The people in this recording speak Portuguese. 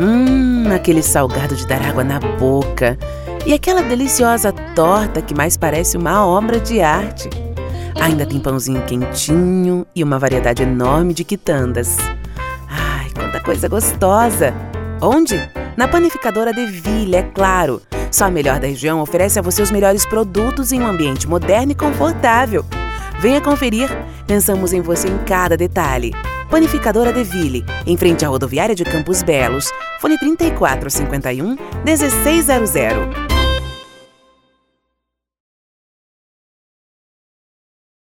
Hum, aquele salgado de dar água na boca. E aquela deliciosa torta que mais parece uma obra de arte. Ainda tem pãozinho quentinho e uma variedade enorme de quitandas. Ai, quanta coisa gostosa! Onde? Na panificadora Deville, é claro. Só a melhor da região oferece a você os melhores produtos em um ambiente moderno e confortável. Venha conferir, pensamos em você em cada detalhe. Panificadora Deville, em frente à rodoviária de Campos Belos. Fone 3451 1600.